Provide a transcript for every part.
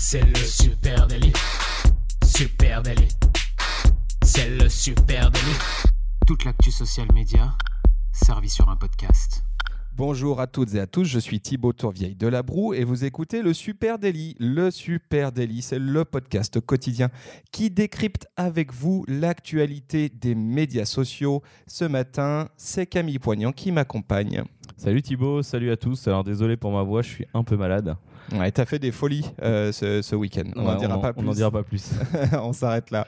C'est le super délit. Super délit. C'est le super délit. Toute l'actu social média servie sur un podcast. Bonjour à toutes et à tous, je suis Thibaut Tourvieille de La Broue et vous écoutez le Super Daily. Le Super Daily, c'est le podcast quotidien qui décrypte avec vous l'actualité des médias sociaux. Ce matin, c'est Camille Poignant qui m'accompagne. Salut Thibaut, salut à tous. Alors désolé pour ma voix, je suis un peu malade. Ouais, t'as fait des folies euh, ce, week-end. On n'en dira, pas plus. On dira pas plus. on s'arrête là.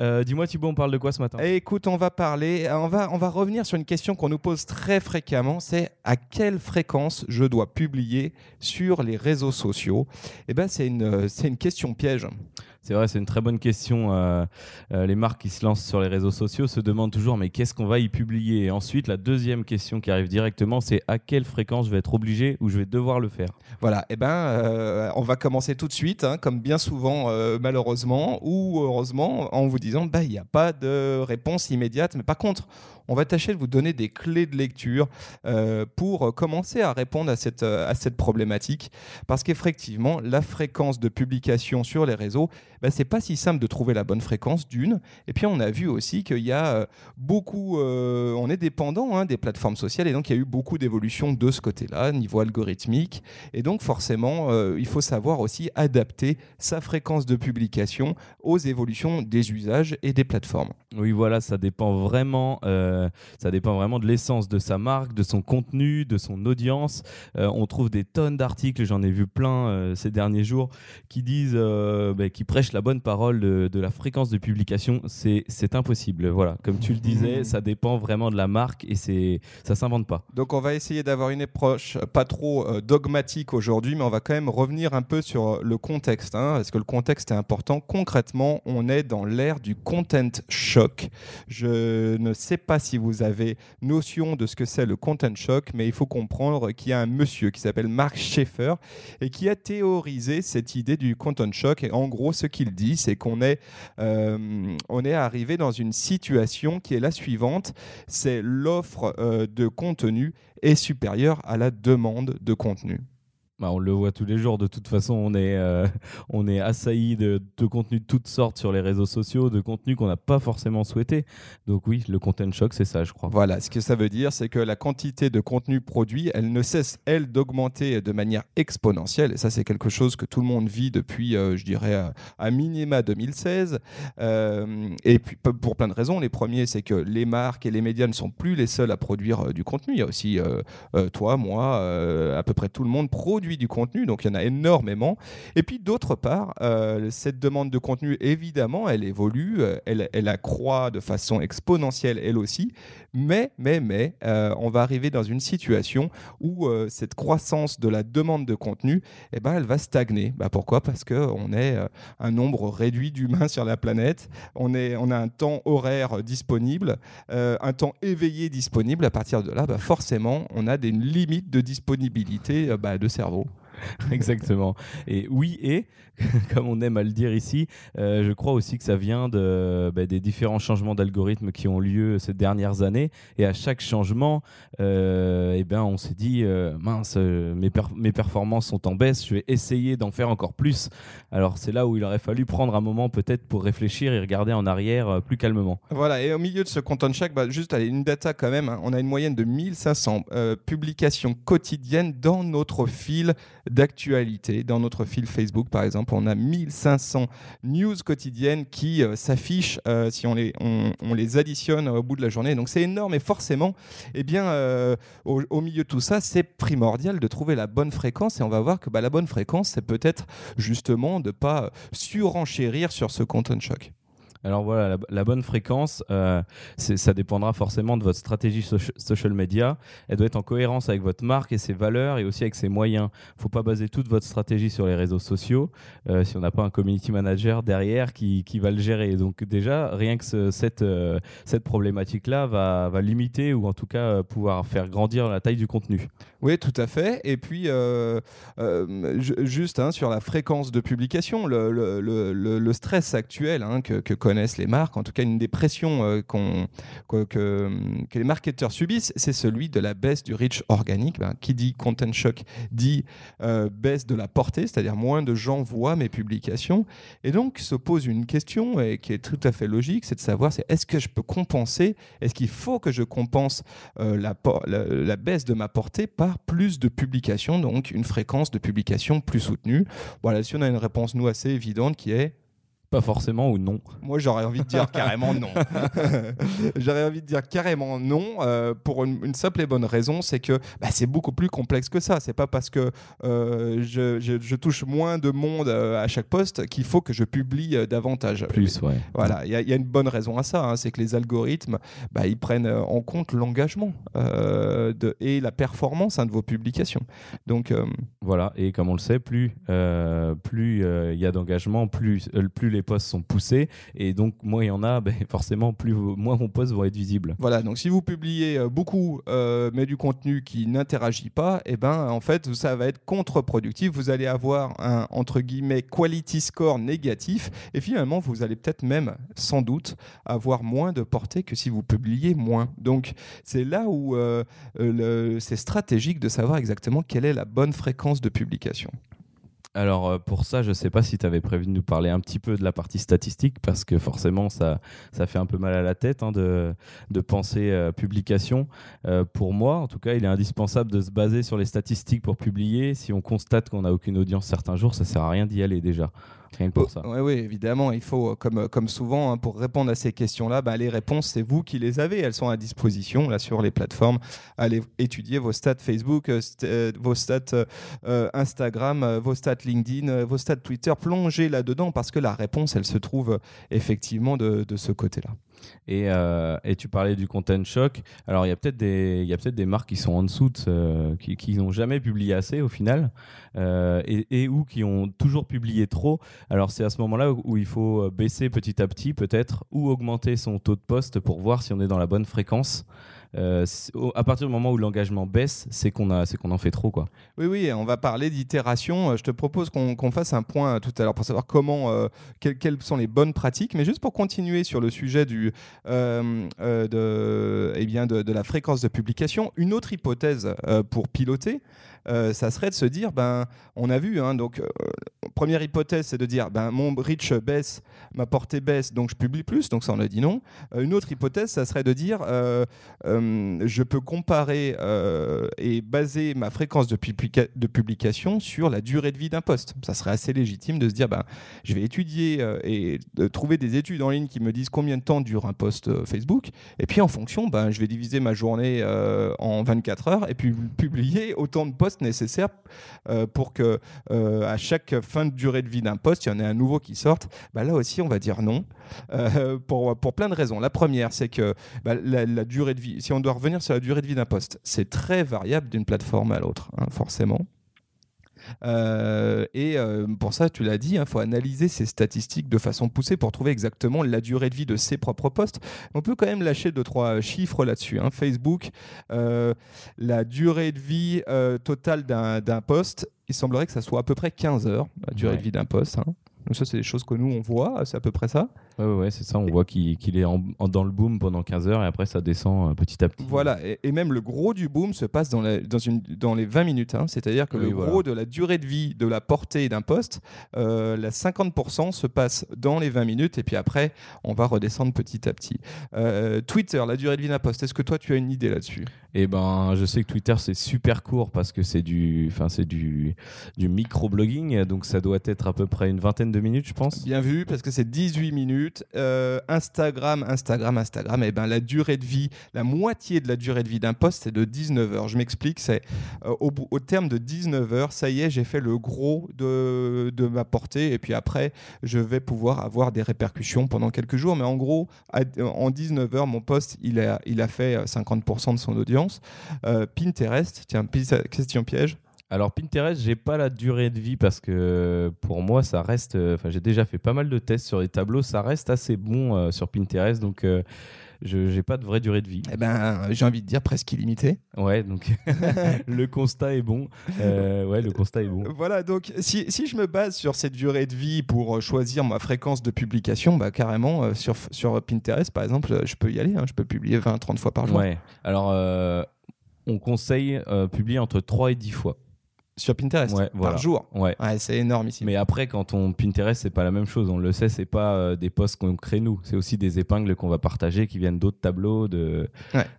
Euh, dis-moi Thibaut, on parle de quoi ce matin? Écoute, on va parler, on va, on va revenir sur une question qu'on nous pose très fréquemment, c'est à quelle fréquence je dois publier sur les réseaux sociaux? Eh ben, c'est une, c'est une question piège. C'est vrai, c'est une très bonne question. Euh, euh, les marques qui se lancent sur les réseaux sociaux se demandent toujours mais qu'est-ce qu'on va y publier? Et ensuite, la deuxième question qui arrive directement, c'est à quelle fréquence je vais être obligé ou je vais devoir le faire? Voilà, et eh ben, euh, on va commencer tout de suite, hein, comme bien souvent malheureusement ou heureusement, en vous disant bah n'y a pas de réponse immédiate, mais par contre, on va tâcher de vous donner des clés de lecture pour commencer à répondre à cette, à cette problématique, parce qu'effectivement, la fréquence de publication sur les réseaux bah, c'est pas si simple de trouver la bonne fréquence d'une. Et puis on a vu aussi qu'il y a euh, beaucoup, euh, on est dépendant hein, des plateformes sociales et donc il y a eu beaucoup d'évolutions de ce côté-là, niveau algorithmique. Et donc forcément, euh, il faut savoir aussi adapter sa fréquence de publication aux évolutions des usages et des plateformes. Oui, voilà, ça dépend vraiment, ça dépend vraiment de l'essence de sa marque, de son contenu, de son audience. on trouve des tonnes d'articles, j'en ai vu plein ces derniers jours, qui disent, bah, qui prêchent la bonne parole de, la fréquence de publication, c'est impossible. Voilà, comme tu le disais, ça dépend vraiment de la marque et c'est ça s'invente pas. Donc on va essayer d'avoir une approche pas trop euh, dogmatique aujourd'hui, mais on va quand même revenir un peu sur le contexte, hein, parce que le contexte est important. Concrètement, on est dans l'ère du content shock. Je ne sais pas vous avez notion de ce que c'est le content shock, mais il faut comprendre qu'il y a un monsieur qui s'appelle Mark Schaeffer et qui a théorisé cette idée du content shock. Et en gros, ce qu'il dit, c'est qu'on est, euh, arrivé dans une situation qui est la suivante, c'est l'offre euh, de contenu est supérieure à la demande de contenu. Bah, on le voit tous les jours. De toute façon, on est, euh, on est assailli de, de contenus de toutes sortes sur les réseaux sociaux, de contenus qu'on n'a pas forcément souhaité. Donc oui, le content shock, c'est ça, je crois. Voilà, ce que ça veut dire, c'est que la quantité de contenu produit, elle ne cesse, elle, d'augmenter de manière exponentielle. Et ça, c'est quelque chose que tout le monde vit depuis, euh, je dirais, à minima 2016. Euh, et puis, pour plein de raisons. Les premiers, c'est que les marques et les médias ne sont plus les seuls à produire du contenu. Il y a aussi toi, moi, à peu près tout le monde produit du contenu, donc il y en a énormément. Et puis d'autre part, euh, cette demande de contenu, évidemment, elle évolue, euh, elle, elle accroît de façon exponentielle elle aussi, mais, mais, mais, euh, on va arriver dans une situation où cette croissance de la demande de contenu, eh ben, elle va stagner. Bah, pourquoi? Parce qu'on est un nombre réduit d'humains sur la planète, on, est, on a un temps horaire disponible, un temps éveillé disponible. À partir de là, bah, forcément, on a des limites de disponibilité bah, de cerveau. Exactement. Et oui, et, comme on aime à le dire ici, euh, je crois aussi que ça vient bah, des différents changements d'algorithmes qui ont lieu ces dernières années. Et à chaque changement, euh, eh ben, on s'est dit, euh, mince, mes, mes, performances sont en baisse, je vais essayer d'en faire encore plus. Alors c'est là où il aurait fallu prendre un moment peut-être pour réfléchir et regarder en arrière plus calmement. Voilà, et au milieu de ce content check, bah, juste une data quand même, hein. on a une moyenne de 1500 publications quotidiennes dans notre fil d'actualité. Dans notre fil Facebook, par exemple, on a 1500 news quotidiennes qui euh, s'affichent euh, si on les, on, les additionne au bout de la journée. Donc c'est énorme et forcément, eh bien, euh, au, milieu de tout ça, c'est primordial de trouver la bonne fréquence et on va voir que bah, la bonne fréquence, c'est peut-être justement de ne pas surenchérir sur ce content choc. Alors voilà, la, bonne fréquence, euh, ça dépendra forcément de votre stratégie social media. Elle doit être en cohérence avec votre marque et ses valeurs et aussi avec ses moyens. Il ne faut pas baser toute votre stratégie sur les réseaux sociaux euh, si on n'a pas un community manager derrière qui, va le gérer. Donc déjà, rien que cette, euh, cette problématique-là va, va, limiter ou en tout cas pouvoir faire grandir la taille du contenu. Oui, tout à fait. Et puis, juste hein, sur la fréquence de publication, le, le, le, stress actuel hein, que, que connaissent les marques, en tout cas une des pressions euh, que, les marketeurs subissent, c'est celui de la baisse du reach organique. Ben, qui dit content shock dit euh, baisse de la portée, c'est-à-dire moins de gens voient mes publications. Et donc se pose une question qui est tout à fait logique, c'est de savoir est-ce que je peux compenser, est-ce qu'il faut que je compense euh, la, baisse de ma portée par plus de publications, donc une fréquence de publication plus soutenue? Voilà, si on a une réponse nous assez évidente qui est Pas forcément ou non. moi, j'aurais envie de dire carrément non. j'aurais envie de dire carrément non euh, pour une, une simple et bonne raison, c'est que bah, c'est beaucoup plus complexe que ça. C'est pas parce que euh, je, je- je touche moins de monde euh, à chaque poste qu'il faut que je publie davantage. Plus, ouais. Voilà, il y, a- il y a une bonne raison à ça, hein, c'est que les algorithmes, bah, ils prennent en compte l'engagement et la performance hein, de vos publications. Donc, Voilà, et comme on le sait, plus plus il y a d'engagement, plus, plus les posts sont poussés, et donc moins il y en a, ben, forcément, plus moins vos posts vont être visibles. Voilà, donc si vous publiez euh, beaucoup, euh, mais du contenu qui n'interagit pas, et ben en fait, ça va être contre-productif. Vous allez avoir un entre guillemets quality score négatif, et finalement, vous allez peut-être même, sans doute, avoir moins de portée que si vous publiez moins. Donc, c'est là où euh, c'est stratégique de savoir exactement quelle est la bonne fréquence de publication. Alors euh, pour ça, je sais pas si tu avais prévu de nous parler un petit peu de la partie statistique, parce que forcément, ça, fait un peu mal à la tête hein, de, penser euh, publication. Euh, pour moi, en tout cas, il est indispensable de se baser sur les statistiques pour publier. Si on constate qu'on n'a aucune audience certains jours, ça sert à rien d'y aller déjà. Rien que pour ça. Oui, oui, évidemment, il faut, comme, comme souvent, hein, pour répondre à ces questions-là, bah, les réponses, c'est vous qui les avez. Elles sont à disposition là sur les plateformes. Allez étudier vos stats Facebook, euh, st- euh, vos stats euh, Instagram, vos stats LinkedIn, vos stats Twitter. Plongez là-dedans parce que la réponse, elle se trouve effectivement de, de ce côté-là. Et, euh, et tu parlais du content shock. Alors, il y a peut-être des, peut-être des marques qui sont en dessous, qui, n'ont jamais publié assez au final, euh, et, ou qui ont toujours publié trop. Alors, c'est à ce moment-là où, il faut baisser petit à petit, peut-être, ou augmenter son taux de poste pour voir si on est dans la bonne fréquence. Euh, à partir du moment où l'engagement baisse, c'est qu'on qu'on en fait trop, quoi. Oui, oui, on va parler d'itération. Euh, Je te propose qu'on qu'on fasse un point euh, tout à l'heure pour savoir comment, quelles, sont les bonnes pratiques. Mais juste pour continuer sur le sujet du, de, eh bien de, la fréquence de publication, une autre hypothèse pour piloter, ça serait de se dire, ben, on a vu, hein, donc première hypothèse, c'est de dire, ben, mon reach baisse, ma portée baisse, donc je publie plus. Donc ça, on a dit non. Une autre hypothèse, ça serait de dire, euh, je peux comparer euh, et baser ma fréquence de, publica- de publication sur la durée de vie d'un poste. Ça serait assez légitime de se dire, ben, je vais étudier euh, et trouver des études en ligne qui me disent combien de temps dure un post Facebook. Et puis en fonction, ben, je vais diviser ma journée en 24 heures et puis publier autant de posts nécessaires pour que à chaque fin de durée de vie d'un poste, il y en ait un nouveau qui sorte. Ben, là aussi, on va dire non euh, pour, pour plein de raisons. La première, c'est que bah, la, la durée de vie, si on doit revenir sur la durée de vie d'un poste, c'est très variable d'une plateforme à l'autre, hein, forcément. Euh, et euh, pour ça, tu l'as dit, il faut analyser ces statistiques de façon poussée pour trouver exactement la durée de vie de ses propres postes. On peut quand même lâcher deux, trois chiffres là-dessus. hein. Facebook, euh, la durée de vie totale d'un d'un poste, il semblerait que ça soit à peu près 15 heures, la durée Ouais. de vie d'un poste. hein. Donc ça, c'est des choses que nous, on voit, c'est à peu près ça. Ouais, ouais, ouais, c'est ça. On voit qu'il est en- en- dans le boom pendant 15 heures et après ça descend euh, petit à petit. Voilà, et, et même le gros du boom se passe dans, la- dans, une, dans les 20 minutes. hein. C'est-à-dire que Oui, le voilà. gros de la durée de vie de la portée d'un poste, euh, la 50% se passe dans les 20 minutes, et puis après, on va redescendre petit à petit. Euh, Twitter, la durée de vie d'un poste, est-ce que toi, tu as une idée là-dessus? Et ben, je sais que Twitter c'est super court parce que c'est du, enfin c'est du, du micro-blogging, donc ça doit être à peu près une vingtaine de minutes, je pense. Bien vu, parce que c'est 18 minutes. Euh, Instagram, Instagram, Instagram, et ben la durée de vie, la moitié de la durée de vie d'un poste, c'est de 19 heures. Je m'explique, c'est euh, au, au terme de 19 heures, ça y est, j'ai fait le gros de, ma portée, et puis après, je vais pouvoir avoir des répercussions pendant quelques jours. Mais en gros, en 19 heures, mon poste, il a, il a fait euh, 50% de son audience. Euh, Pinterest, tiens, question piège. Alors Pinterest, j'ai pas la durée de vie parce que pour moi ça reste, euh, enfin j'ai déjà fait pas mal de tests sur les tableaux, ça reste assez bon euh, sur Pinterest, donc euh, je n'ai pas de vraie durée de vie. Eh ben, j'ai envie de dire presque illimité. Ouais, donc le constat est bon. Euh, ouais, le constat est bon. Voilà, donc si, si, je me base sur cette durée de vie pour choisir ma fréquence de publication, bah, carrément, euh, sur, sur Pinterest, par exemple, je peux y aller. Hein, je peux publier 20-30 fois par jour. Ouais, alors euh, on conseille publier entre 3 et 10 fois sur Pinterest par jour. Ouais. c'est énorme ici. Mais après, quand on Pinterest, c'est pas la même chose. On le sait, c'est pas euh, des posts qu'on crée nous. C'est aussi des épingles qu'on va partager qui viennent d'autres tableaux de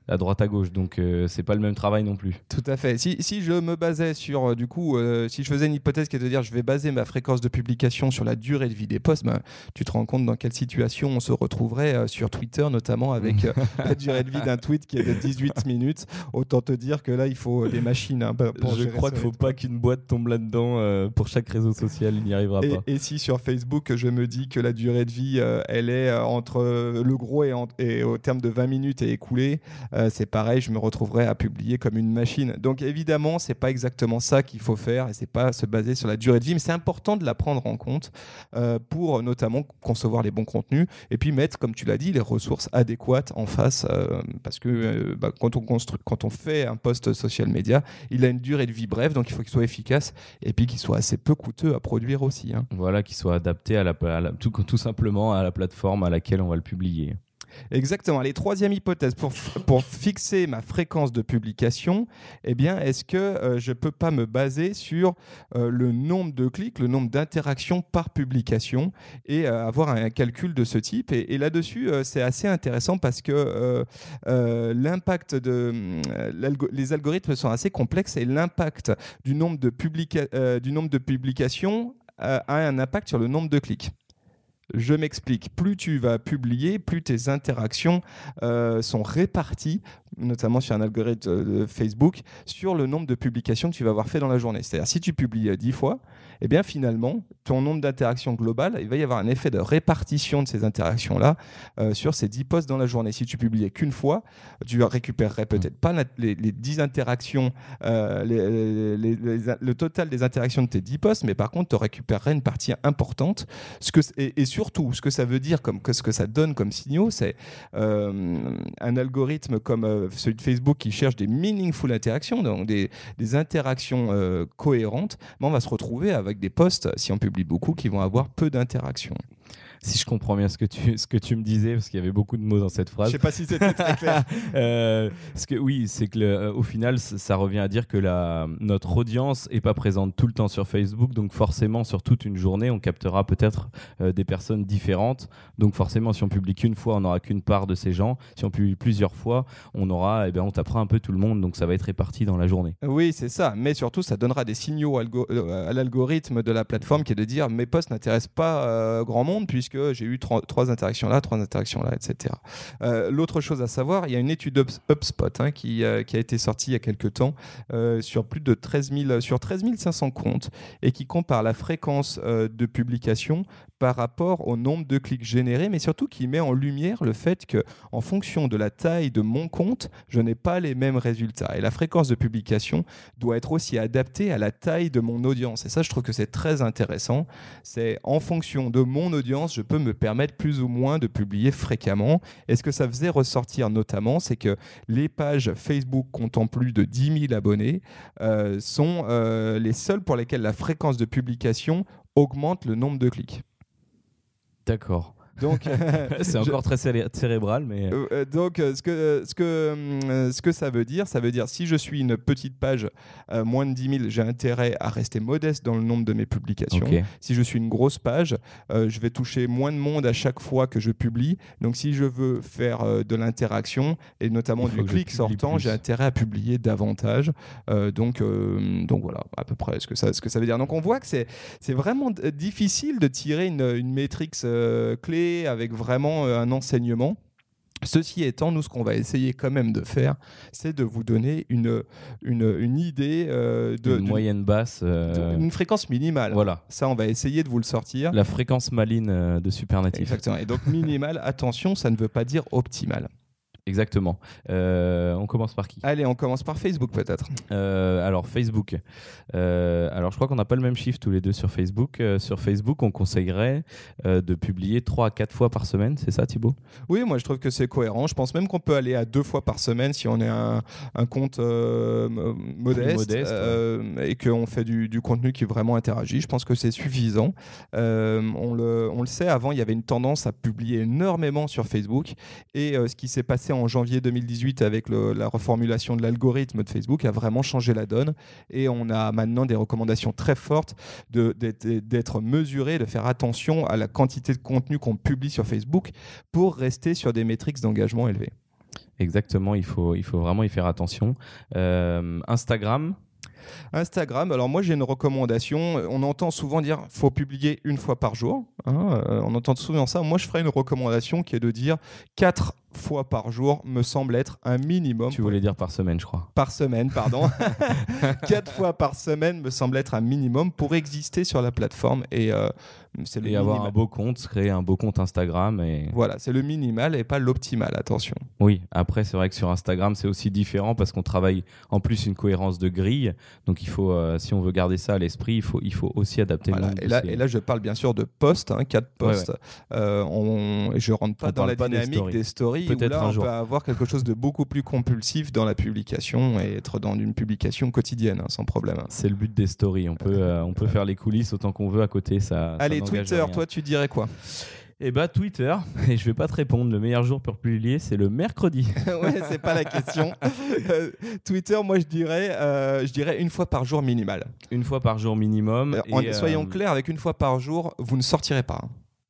à droite à gauche. Donc euh, c'est pas le même travail non plus. Tout à fait. Si, si je me basais sur euh, du coup, si je faisais une hypothèse qui est de dire je vais baser ma fréquence de publication sur la durée de vie des posts, ben, tu te rends compte dans quelle situation on se retrouverait sur Twitter, notamment avec la durée de vie d'un tweet qui est de 18 minutes. Autant te dire que là, il faut des machines. Hein, pour je crois qu'il faut pas une boîte tombe là-dedans euh, pour chaque réseau social, il n'y arrivera et, pas. Et si sur Facebook, je me dis que la durée de vie, euh, elle est euh, entre le gros et, et, au terme de 20 minutes et écoulé, c'est pareil, je me retrouverai à publier comme une machine. Donc évidemment, c'est pas exactement ça qu'il faut faire et c'est pas se baser sur la durée de vie, mais c'est important de la prendre en compte pour notamment concevoir les bons contenus et puis mettre, comme tu l'as dit, les ressources adéquates en face parce que bah, quand on construit, quand on fait un post social media, il a une durée de vie brève, donc il faut qu'il soit efficace et puis qu'il soit assez peu coûteux à produire aussi. Hein. Voilà, qu'il soit adapté à la, tout, tout simplement à la plateforme à laquelle on va le publier. Exactement. Les troisième hypothèse, pour, pour fixer ma fréquence de publication, eh bien, est-ce que euh, je ne peux pas me baser sur euh, le nombre de clics, le nombre d'interactions par publication et euh, avoir un, calcul de ce type? Et, là-dessus, c'est assez intéressant parce que l'impact de... les algorithmes sont assez complexes et l'impact du, nombre de du nombre de publications a un impact sur le nombre de clics. Je m'explique. Plus tu vas publier, plus tes interactions euh, sont réparties, notamment sur un algorithme de Facebook, sur le nombre de publications que tu vas avoir fait dans la journée. C'est-à-dire, si tu publies 10 fois, eh bien finalement, ton nombre d'interactions globales, il va y avoir un effet de répartition de ces interactions-là euh, sur ces 10 posts dans la journée. Si tu publiais qu'une fois, tu récupérerais peut-être pas les, 10 interactions, euh, le total des interactions de tes 10 posts, mais par contre, tu récupérerais une partie importante. Ce que, et, surtout, ce que ça veut dire, comme, que ce que ça donne comme signaux, c'est euh, un algorithme comme de Facebook qui cherche des meaningful interactions, donc des, interactions cohérentes, mais on va se retrouver avec des posts, si on publie beaucoup, qui vont avoir peu d'interactions si je comprends bien ce que tu, ce que tu me disais, parce qu'il y avait beaucoup de mots dans cette phrase. Je sais pas si c'était très clair. euh, que, oui, c'est que euh, au final, ça revient à dire que la, notre audience est pas présente tout le temps sur Facebook, donc forcément, sur toute une journée, on captera peut-être euh, des personnes différentes. Donc forcément, si on publie qu'une fois, on n'aura qu'une part de ces gens. Si on publie plusieurs fois, on aura, eh bien, on tapera un peu tout le monde, donc ça va être réparti dans la journée. Oui, c'est ça. Mais surtout, ça donnera des signaux à l'algorithme de la plateforme qui est de dire mes posts n'intéressent pas grand monde puisque j'ai eu trois, interactions là, trois interactions là, etc. Euh, l'autre chose à savoir, il y a une étude HubSpot hein, qui, euh, qui, a été sortie il y a quelques temps euh, sur plus de 13 sur 13 500 comptes et qui compare la fréquence de publication par rapport au nombre de clics générés, mais surtout qui met en lumière le fait que, en fonction de la taille de mon compte, je n'ai pas les mêmes résultats. Et la fréquence de publication doit être aussi adaptée à la taille de mon audience. Et ça, je trouve que c'est très intéressant. C'est en fonction de mon audience, je peux me permettre plus ou moins de publier fréquemment. Et ce que ça faisait ressortir notamment, c'est que les pages Facebook comptant plus de 10 000 abonnés euh, sont euh, les seules pour lesquelles la fréquence de publication augmente le nombre de clics. D'accord. Donc, c'est encore très cérébral, mais. Euh, euh, donc, euh, ce que, ce, que, ce que ça veut dire, ça veut dire si je suis une petite page, moins de 10 000, j'ai intérêt à rester modeste dans le nombre de mes publications. Si je suis une grosse page, je vais toucher moins de monde à chaque fois que je publie. Donc, si je veux faire de l'interaction et notamment du clic sortant, j'ai intérêt à publier davantage. donc, donc voilà, à peu près ce que ça, ce que ça veut dire. Donc, on voit que c'est vraiment difficile de tirer une, une métrique clé avec vraiment euh, un enseignement. Ceci étant, nous, ce qu'on va essayer quand même de faire, c'est de vous donner une, une, idée euh, de. Une moyenne basse. Euh, une fréquence minimale. Voilà. Ça, on va essayer de vous le sortir. La fréquence maline de Supernative. Exactement. Et donc, minimale, attention, ça ne veut pas dire optimale. Exactement. Euh, on commence par qui? Allez, on commence par Facebook peut-être. Euh, alors Facebook. Euh, alors je crois qu'on n'a pas le même chiffre tous les deux sur Facebook. Sur Facebook, on conseillerait de publier 3 à 4 fois par semaine, c'est ça Thibaut? Oui, moi je trouve que c'est cohérent. Je pense même qu'on peut aller à deux fois par semaine si on est un, un compte modeste, modeste, et qu'on fait du, du contenu qui vraiment interagit. Je pense que c'est suffisant. On, le, on le sait, avant il y avait une tendance à publier énormément sur Facebook et ce qui s'est passé en janvier 2018 avec la reformulation de l'algorithme de Facebook a vraiment changé la donne et on a maintenant des recommandations très fortes d'être d'être mesuré, de faire attention à la quantité de contenu qu'on publie sur Facebook pour rester sur des métriques d'engagement élevées. Exactement, il faut, il faut vraiment y faire attention. Euh, Instagram, Instagram, alors moi j'ai une recommandation. On entend souvent dire faut publier une fois par jour. hein, euh, on entend souvent ça. Moi je ferai une recommandation qui est de dire quatre fois par jour me semble être un minimum. tu voulais dire par semaine, je crois. Par semaine, pardon. quatre fois par semaine me semble être un minimum pour exister sur la plateforme et euh, c'est le Et avoir un beau compte, créer un beau compte Instagram. Et... Voilà, c'est le minimal et pas l'optimal. Attention. Oui, après, c'est vrai que sur Instagram, c'est aussi différent parce qu'on travaille en plus une cohérence de grille. Donc, il faut, euh, si on veut garder ça à l'esprit, il faut, il faut aussi adapter Voilà. le Et, là, et là, je parle bien sûr de posts, hein, quatre Ouais, posts. Euh, on, je rentre pas On dans la pas des dynamique stories. des stories. où là, on jour. peut avoir quelque chose de beaucoup plus compulsif dans la publication et être dans une publication quotidienne, hein, sans problème. C'est le but des stories. On peut, euh, on peut faire les coulisses autant qu'on veut à côté. Ça, Allez, Twitter, toi, tu dirais quoi? Eh bah, Twitter, et je vais pas te répondre. Le meilleur jour pour publier, c'est le mercredi. Ouais, c'est pas la question. Euh, Twitter, moi, je dirais, euh, je dirais une fois par jour minimal. Une fois par jour minimum. Euh, et, soyons clairs, avec une fois par jour, vous ne sortirez pas.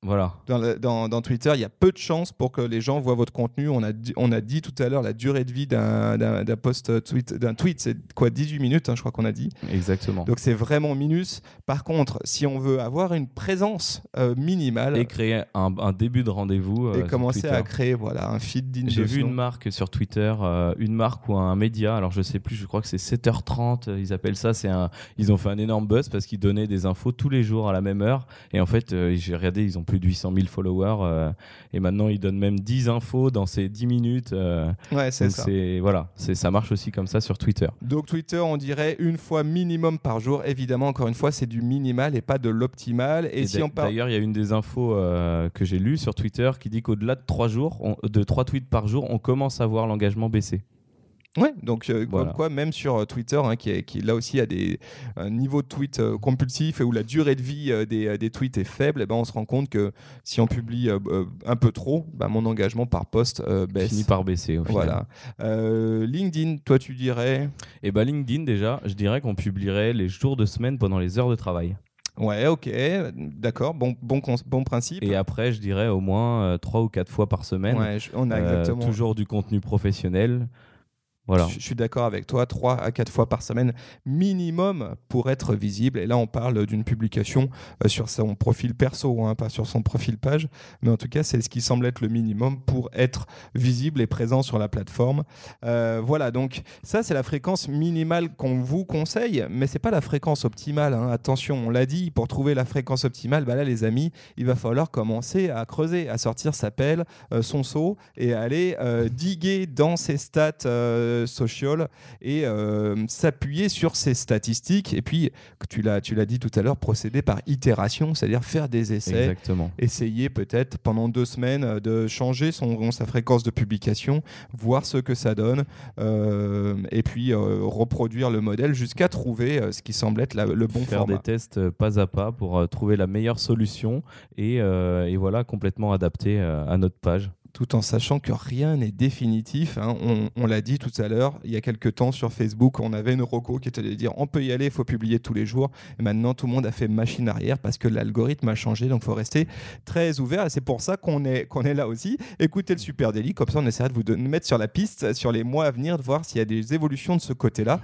Voilà. Dans, le- dans- dans Twitter, il y a peu de chances pour que les gens voient votre contenu. On a dit, on a dit tout à l'heure la durée de vie d'un post tweet, d'un tweet, c'est quoi 18 minutes, hein, je crois qu'on a dit. Exactement. Donc c'est vraiment minus. Par contre, si on veut avoir une présence euh, minimale et créer un, un début de rendez-vous. euh, et commencer Twitter. à créer voilà un feed digne J'ai vu une marque sur Twitter, euh, une marque ou un média, alors je sais plus, je crois que c'est 7h30, euh, ils appellent ça, c'est un, ils ont fait un énorme buzz parce qu'ils donnaient des infos tous les jours à la même heure. Et en fait, j'ai regardé, ils ont plus de 800 000 followers euh, et maintenant ils donnent même 10 infos dans ces 10 minutes. euh, Ouais, c'est ça. voilà, c'est ça marche aussi comme ça sur Twitter. Donc Twitter, on dirait une fois minimum par jour. Évidemment, encore une fois, c'est du minimal et pas de l'optimal. Et, Et si on parle D'ailleurs, il y a une des infos euh, que j'ai lues sur Twitter qui dit qu'au-delà de 3 jours, on- de 3 tweets par jour, on commence à voir l'engagement baisser. Ouais, donc euh, Voilà. comme quoi, même sur euh, Twitter, hein, qui, est, qui là aussi a des un niveau de tweet euh, compulsif et où la durée de vie euh, des, euh, des tweets est faible, eh ben, on se rend compte que si on publie un peu trop, bah, mon engagement par post euh, baisse. Finit par baisser au final. Voilà. LinkedIn, toi tu dirais? Et bah LinkedIn déjà, je dirais qu'on publierait les jours de semaine pendant les heures de travail. Ouais, ok, d'accord, bon, bon, principe. Et après, je dirais au moins trois ou quatre fois par semaine. Ouais, je- on a exactement. toujours du contenu professionnel. Je, suis d'accord avec toi, 3 à 4 fois par semaine minimum pour être visible. Et là, on parle d'une publication euh, sur son profil perso, hein, pas sur son profil page. Mais en tout cas, c'est ce qui semble être le minimum pour être visible et présent sur la plateforme. Euh, voilà, donc ça, c'est la fréquence minimale qu'on vous conseille, mais c'est pas la fréquence optimale. hein. Attention, on l'a dit, pour trouver la fréquence optimale, bah là, les amis, il va falloir commencer à creuser, à sortir sa pelle, euh, son seau et aller diguer dans ses stats euh, sociales et euh, s'appuyer sur ses statistiques. Et puis, tu l'as, tu l'as dit tout à l'heure, procéder par itération, c'est-à-dire faire des essais Exactement. essayer peut-être pendant deux semaines de changer son, sa fréquence de publication, voir ce que ça donne, euh, et puis euh, reproduire le modèle jusqu'à trouver euh, ce qui semble être la- le bon Faire format. des tests pas à pas pour trouver la meilleure solution et, et voilà complètement adapté à notre page. Tout en sachant que rien n'est définitif. hein. On, l'a dit tout à l'heure, il y a quelques temps sur Facebook, on avait une roco qui était de dire on peut y aller, il faut publier tous les jours. Et maintenant, tout le monde a fait machine arrière parce que l'algorithme a changé, donc il faut rester très ouvert. Et c'est pour ça qu'on est, est là aussi. Écoutez le Super Daily, comme ça on essaiera de vous don- mettre sur la piste sur les mois à venir, de voir s'il y a des évolutions de ce côté-là.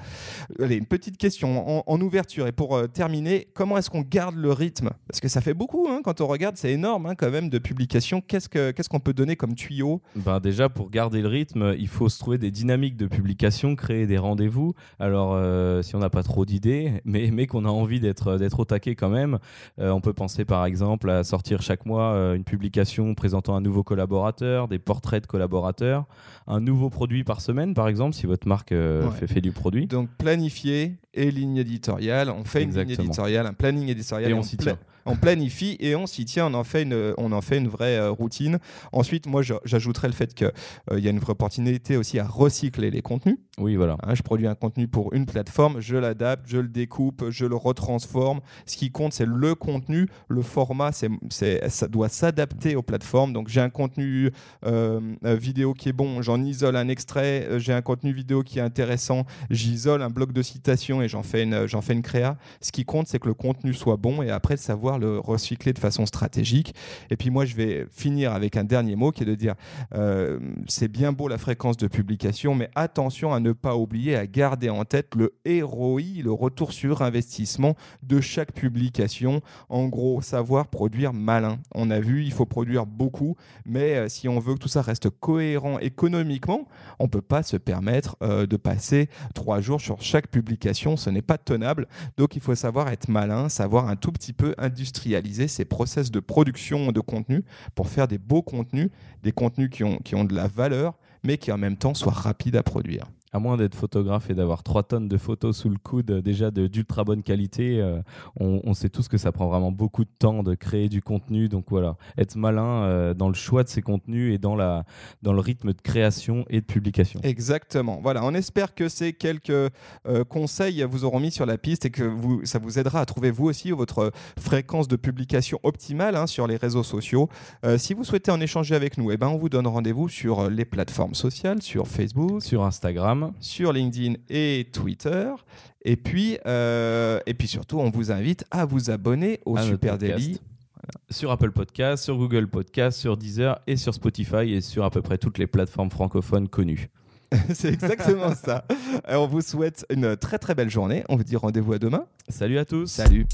Allez, une petite question en, ouverture. Et pour euh, terminer, comment est-ce qu'on garde le rythme? Parce que ça fait beaucoup, hein, quand on regarde, c'est énorme hein, quand même de publications. Qu'est-ce que- qu'est-ce qu'on peut donner comme tuyaux ben Déjà, pour garder le rythme, il faut se trouver des dynamiques de publication, créer des rendez-vous. Alors, euh, si on n'a pas trop d'idées, mais, mais qu'on a envie d'être au taquet quand même, euh, on peut penser par exemple à sortir chaque mois euh, une publication présentant un nouveau collaborateur, des portraits de collaborateurs, un nouveau produit par semaine par exemple, si votre marque fait, fait, du produit. Donc, planifier et ligne éditoriale. On fait une ligne éditoriale, un planning éditorial. Et, on, s'y tient on planifie et on s'y tient, on en fait une, on en fait une vraie euh, routine. Ensuite, moi, j'ajouterais le fait qu'il euh, y a une vraie opportunité aussi à recycler les contenus. Oui, voilà. Hein, je produis un contenu pour une plateforme, je l'adapte, je le découpe, je le retransforme. Ce qui compte, c'est le contenu, le format, c'est, ça doit s'adapter aux plateformes. Donc, j'ai un contenu euh, vidéo qui est bon, j'en isole un extrait. J'ai un contenu vidéo qui est intéressant, j'isole un bloc de citation j'en fais une, fais une créa. Ce qui compte, c'est que le contenu soit bon et après de savoir le recycler de façon stratégique. Et puis moi, je vais finir avec un dernier mot qui est de dire, euh, c'est bien beau la fréquence de publication, mais attention à ne pas oublier, à garder en tête le ROI, le retour sur investissement de chaque publication. En gros, savoir produire malin. On a vu, il faut produire beaucoup, mais euh, si on veut que tout ça reste cohérent économiquement, on peut pas se permettre euh, de passer trois jours sur chaque publication. Ce n'est pas tenable. Donc il faut savoir être malin, savoir un tout petit peu industrialiser ces process de production de contenu pour faire des beaux contenus, des contenus qui ont, qui ont de la valeur, mais qui en même temps soient rapides à produire à moins d'être photographe et d'avoir 3 tonnes de photos sous le coude euh, déjà d'ultra bonne qualité, euh, on, sait tous que ça prend vraiment beaucoup de temps de créer du contenu. Donc voilà, être malin euh, dans le choix de ces contenus et dans, la, dans le rythme de création et de publication. Exactement. Voilà, on espère que ces quelques conseils vous auront mis sur la piste et que vous, ça vous aidera à trouver vous aussi votre fréquence de publication optimale hein, sur les réseaux sociaux. si vous souhaitez en échanger avec nous, eh ben, on vous donne rendez-vous sur les plateformes sociales, sur Facebook, sur Instagram sur LinkedIn et Twitter. Et puis, euh, et puis surtout, on vous invite à vous abonner au Super Daily. Sur Apple Podcast, sur Google Podcast, sur Deezer et sur Spotify et sur à peu près toutes les plateformes francophones connues. C'est exactement ça. on vous souhaite une très très belle journée. On vous dit rendez-vous à demain. Salut à tous. Salut.